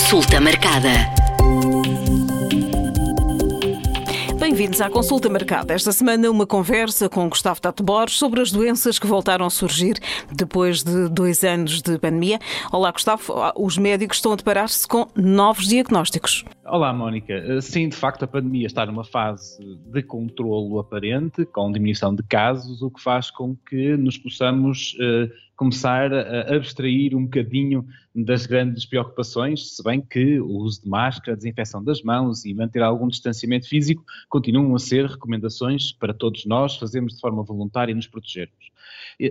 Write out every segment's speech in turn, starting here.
Consulta marcada. Bem-vindos à consulta marcada. Esta semana, uma conversa com Gustavo Tato Borges sobre as doenças que voltaram a surgir depois de dois anos de pandemia. Olá, Gustavo. Os médicos estão a deparar-se com novos diagnósticos. Olá, Mónica. Sim, de facto, a pandemia está numa fase de controlo aparente, com diminuição de casos, o que faz com que nos possamos uh, começar a abstrair um bocadinho das grandes preocupações, se bem que o uso de máscara, a desinfecção das mãos e manter algum distanciamento físico continuam a ser recomendações para todos nós fazermos de forma voluntária e nos protegermos.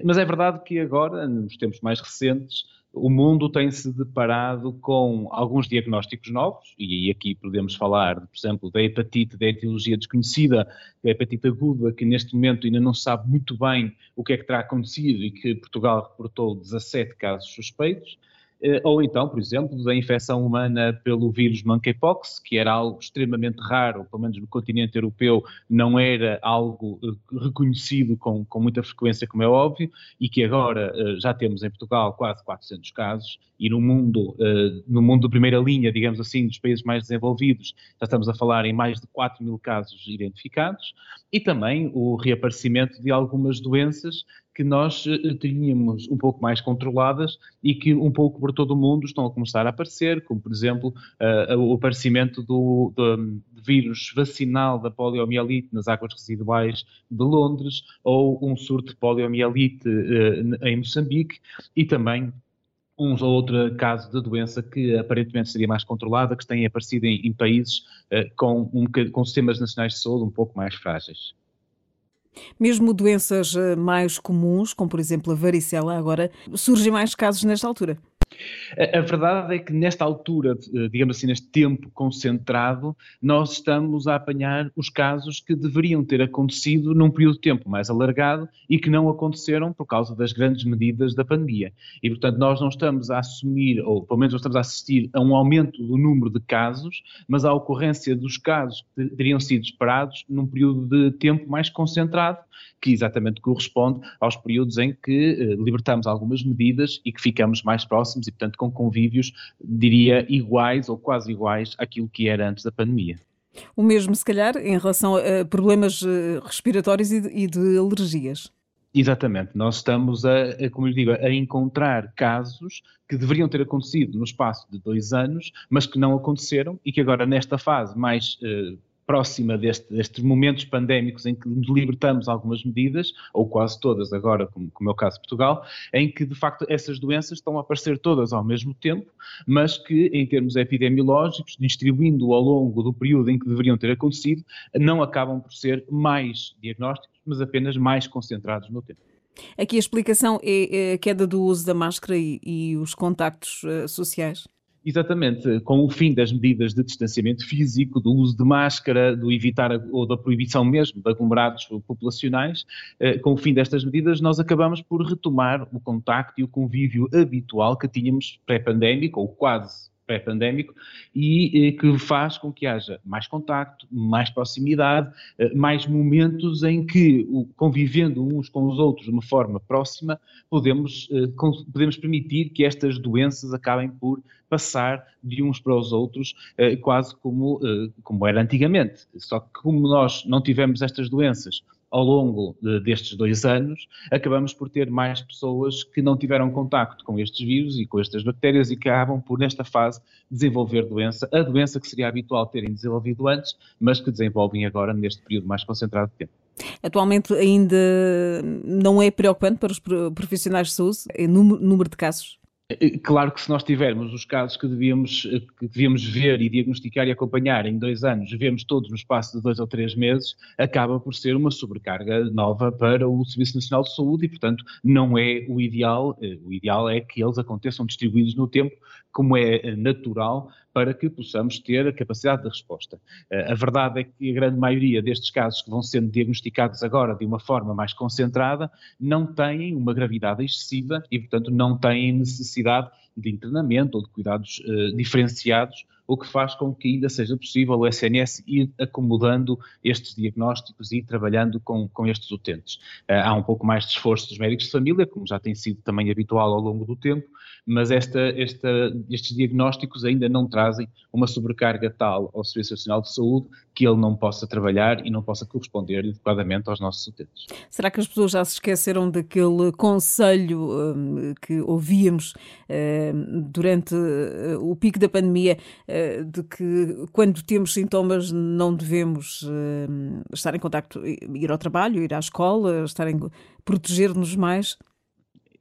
Mas é verdade que agora, nos tempos mais recentes, o mundo tem-se deparado com alguns diagnósticos novos, e aqui podemos falar, por exemplo, da hepatite, da etiologia desconhecida, da hepatite aguda, que neste momento ainda não se sabe muito bem o que é que terá acontecido e que Portugal reportou 17 casos suspeitos. Eh, ou então, por exemplo, da infecção humana pelo vírus monkeypox, que era algo extremamente raro, pelo menos no continente europeu, não era algo eh, reconhecido com, com muita frequência, como é óbvio, e que agora eh, já temos em Portugal quase 400 casos, e no mundo, no mundo de primeira linha, digamos assim, dos países mais desenvolvidos, já estamos a falar em mais de 4 mil casos identificados, e também o reaparecimento de algumas doenças que nós uh, tínhamos um pouco mais controladas e que um pouco por todo o mundo estão a começar a aparecer, como por exemplo uh, o aparecimento do, do, vírus vacinal da poliomielite nas águas residuais de Londres ou um surto de poliomielite uh, em Moçambique e também um ou outro caso de doença que aparentemente seria mais controlada, que tem aparecido em, em países uh, com, um, com sistemas nacionais de saúde um pouco mais frágeis. Mesmo doenças eh, mais comuns, como por exemplo a varicela, agora surgem mais casos nesta altura. A, verdade é que nesta altura, eh, digamos assim, neste tempo concentrado, nós estamos a apanhar os casos que deveriam ter acontecido num período de tempo mais alargado e que não aconteceram por causa das grandes medidas da pandemia. E, portanto, nós não estamos a assumir, ou pelo menos não estamos a assistir a um aumento do número de casos, mas à ocorrência dos casos que teriam sido esperados num período de tempo mais concentrado, que exatamente corresponde aos períodos em que eh, libertamos algumas medidas e que ficamos mais próximos e, portanto, com convívios, diria, iguais ou quase iguais àquilo que era antes da pandemia. O mesmo, se calhar, em relação a problemas eh, respiratórios e de alergias. Exatamente, nós estamos a, a, como lhe digo, a encontrar casos que deveriam ter acontecido no espaço de dois anos, mas que não aconteceram e que agora nesta fase mais eh, próxima deste, destes momentos pandémicos em que libertamos algumas medidas, ou quase todas agora, como, como é o caso de Portugal, em que de facto essas doenças estão a aparecer todas ao mesmo tempo, mas que em termos epidemiológicos, distribuindo ao longo do período em que deveriam ter acontecido, não acabam por ser mais diagnósticos, mas apenas mais concentrados no tempo. Aqui a explicação é a queda do uso da máscara e, e os contactos uh, sociais? Exatamente, com o fim das medidas de distanciamento físico, do uso de máscara, do evitar ou da proibição mesmo de aglomerados populacionais, eh, com o fim destas medidas, nós acabamos por retomar o contacto e o convívio habitual que tínhamos pré-pandémico, ou quase pré-pandémico e eh, que faz com que haja mais contacto, mais proximidade, eh, mais momentos em que, convivendo uns com os outros de uma forma próxima, podemos, eh, podemos permitir que estas doenças acabem por passar de uns para os outros, quase como, como era antigamente. Só que como nós não tivemos estas doenças ao longo de, destes dois anos, acabamos por ter mais pessoas que não tiveram contacto com estes vírus e com estas bactérias e que acabam por, nesta fase, desenvolver doença, a doença que seria habitual terem desenvolvido antes, mas que desenvolvem agora neste período mais concentrado de tempo. Atualmente ainda não é preocupante para os profissionais de saúde o número de casos? Eh, claro que se nós tivermos os casos que devíamos, eh, que devíamos ver e diagnosticar e acompanhar em dois anos, vemos todos no espaço de dois ou três meses, acaba por ser uma sobrecarga nova para o Serviço Nacional de Saúde e, portanto, não é o ideal. Eh, o ideal é que eles aconteçam distribuídos no tempo, como é natural, para que possamos ter a capacidade de resposta. A verdade é que a grande maioria destes casos que vão sendo diagnosticados agora de uma forma mais concentrada não têm uma gravidade excessiva e, portanto, não têm necessidade de internamento ou de cuidados uh, diferenciados, o que faz com que ainda seja possível o SNS ir acomodando estes diagnósticos e trabalhando com, com estes utentes. Uh, há um pouco mais de esforço dos médicos de família, como já tem sido também habitual ao longo do tempo, mas esta, esta, estes diagnósticos ainda não trazem uma sobrecarga tal ao Serviço Nacional de Saúde que ele não possa trabalhar e não possa corresponder adequadamente aos nossos utentes. Será que as pessoas já se esqueceram daquele conselho um, que ouvíamos um, durante o pico da pandemia, de que quando temos sintomas não devemos uh, estar em contacto, ir ao trabalho, ir à escola, estar em, proteger-nos mais?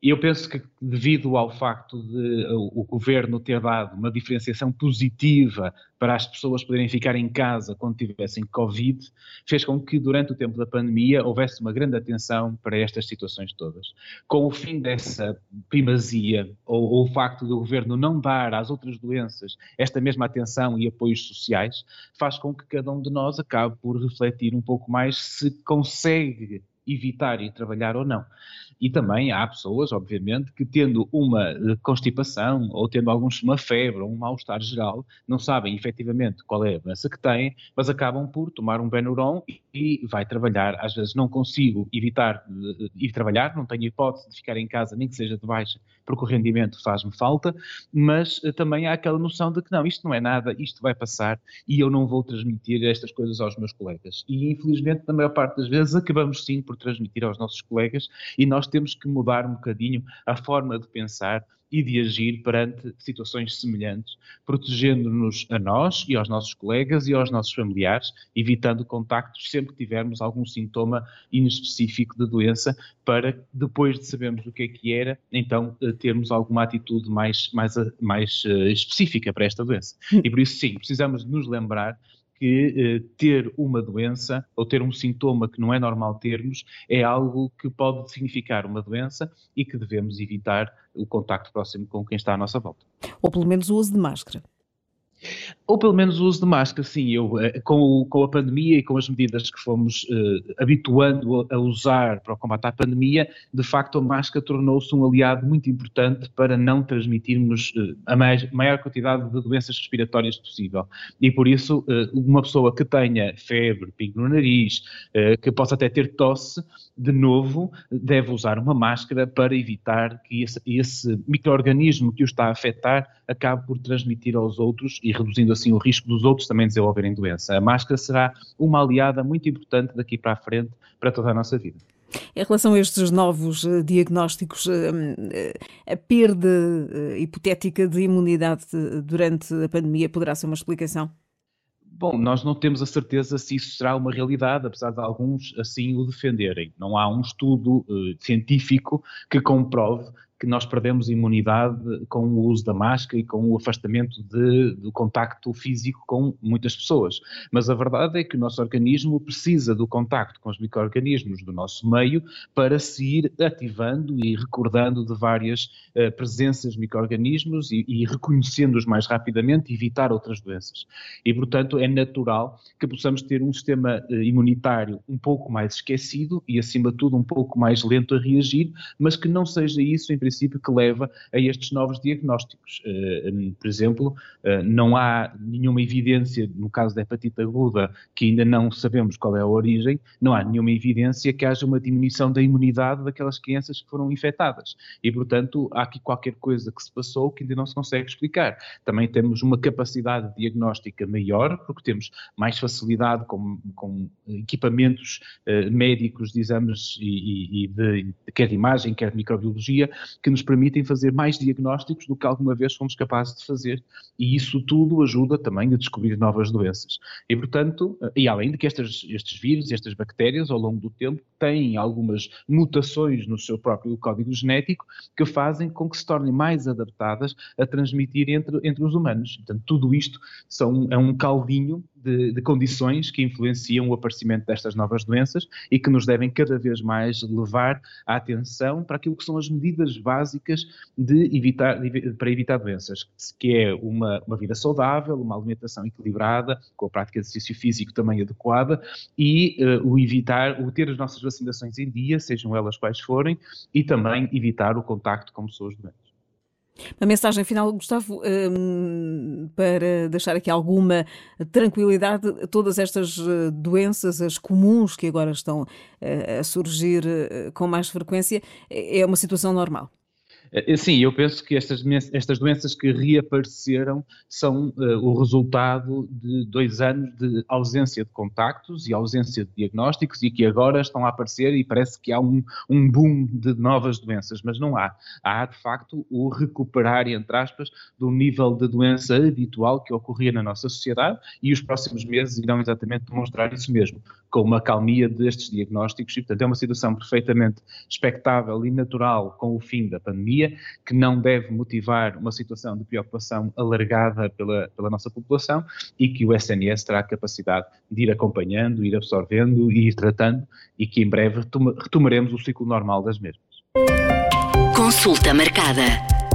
Eu penso que devido ao facto de o governo ter dado uma diferenciação positiva para as pessoas poderem ficar em casa quando tivessem Covid, fez com que durante o tempo da pandemia houvesse uma grande atenção para estas situações todas. Com o fim dessa primazia, ou, ou o facto do governo não dar às outras doenças esta mesma atenção e apoios sociais, faz com que cada um de nós acabe por refletir um pouco mais se consegue evitar e trabalhar ou não. E também há pessoas, obviamente, que tendo uma eh, constipação ou tendo alguns, uma febre ou um mal-estar geral, não sabem efetivamente qual é a doença que têm, mas acabam por tomar um Benuron e, vai trabalhar. Às vezes não consigo evitar uh, ir trabalhar, não tenho hipótese de ficar em casa, nem que seja de baixa, porque o rendimento faz-me falta, mas uh, também há aquela noção de que não, isto não é nada, isto vai passar e eu não vou transmitir estas coisas aos meus colegas. E infelizmente, na maior parte das vezes, acabamos sim por transmitir aos nossos colegas e nós temos que mudar um bocadinho a forma de pensar e de agir perante situações semelhantes, protegendo-nos a nós e aos nossos colegas e aos nossos familiares, evitando contactos sempre que tivermos algum sintoma inespecífico de doença, para depois de sabermos o que é que era, então eh, termos alguma atitude mais, mais, mais uh, específica para esta doença. Hum. E por isso, sim, precisamos de nos lembrar que eh, ter uma doença ou ter um sintoma que não é normal termos é algo que pode significar uma doença e que devemos evitar o contacto próximo com quem está à nossa volta. Ou pelo menos o uso de máscara. Ou pelo menos o uso de máscara, sim. Eu, eh, com, com a pandemia e com as medidas que fomos uh, habituando a usar para o combate à pandemia, de facto a máscara tornou-se um aliado muito importante para não transmitirmos uh, a mais, maior quantidade de doenças respiratórias possível. E por isso, uma pessoa que tenha febre, pingo no nariz, que possa até ter tosse, de novo, deve usar uma máscara para evitar que esse, esse microorganismo que o está a afetar acabe por transmitir aos outros e reduzindo assim o risco dos outros também desenvolverem doença. A máscara será uma aliada muito importante daqui para a frente para toda a nossa vida. Em relação a estes novos uh, diagnósticos, uh, uh, a perda hipotética de imunidade durante a pandemia poderá ser uma explicação? Bom, nós não temos a certeza se isso será uma realidade, apesar de alguns assim o defenderem. Não há um estudo científico que comprove que nós perdemos imunidade com o uso da máscara e com o afastamento de, do contacto físico com muitas pessoas. Mas a verdade é que o nosso organismo precisa do contacto com os micro-organismos do nosso meio para se ir ativando e recordando de várias uh, presenças de micro-organismos e, e reconhecendo-os mais rapidamente e evitar outras doenças. E, portanto, é natural que possamos ter um sistema uh, imunitário um pouco mais esquecido e, acima de tudo, um pouco mais lento a reagir, mas que não seja isso, em princípio, que leva a estes novos diagnósticos. Uh, por exemplo, uh, não há nenhuma evidência, no caso da hepatite aguda, que ainda não sabemos qual é a origem, não há nenhuma evidência que haja uma diminuição da imunidade daquelas crianças que foram infectadas. E, portanto, há aqui qualquer coisa que se passou que ainda não se consegue explicar. Também temos uma capacidade diagnóstica maior, porque temos mais facilidade com, com equipamentos uh, médicos de exames e, e de, quer de imagem, quer de microbiologia, que nos permitem fazer mais diagnósticos do que alguma vez fomos capazes de fazer. E isso tudo ajuda também a descobrir novas doenças. E, portanto, e além de que estes, vírus, estas bactérias, ao longo do tempo, têm algumas mutações no seu próprio código genético que fazem com que se tornem mais adaptadas a transmitir entre, entre os humanos. Portanto, tudo isto são, é um caldinho de, de, condições que influenciam o aparecimento destas novas doenças e que nos devem cada vez mais levar a atenção para aquilo que são as medidas básicas de evitar, para evitar doenças, que é uma, uma vida saudável, uma alimentação equilibrada, com a prática de exercício físico também adequada e uh, o evitar, o ter as nossas vacinações em dia, sejam elas quais forem, e também evitar o contacto com pessoas doentes. Uma mensagem final, Gustavo, um, para deixar aqui alguma tranquilidade, todas estas eh, doenças, as comuns que agora estão uh, a surgir uh, com mais frequência, é uma situação normal. Eh, sim, eu penso que estas, estas doenças que reapareceram são uh, o resultado de dois anos de ausência de contactos e ausência de diagnósticos e que agora estão a aparecer e parece que há um, um boom de novas doenças, mas não há. Há, de facto, o recuperar, entre aspas, do nível de doença habitual que ocorria na nossa sociedade e os próximos meses irão exatamente demonstrar isso mesmo, com uma calmia destes diagnósticos e, portanto, é uma situação perfeitamente expectável e natural com o fim da pandemia que não deve motivar uma situação de preocupação alargada pela, pela nossa população e que o SNS terá a capacidade de ir acompanhando, ir absorvendo e ir tratando e que em breve retomaremos o ciclo normal das mesmas. Consulta marcada.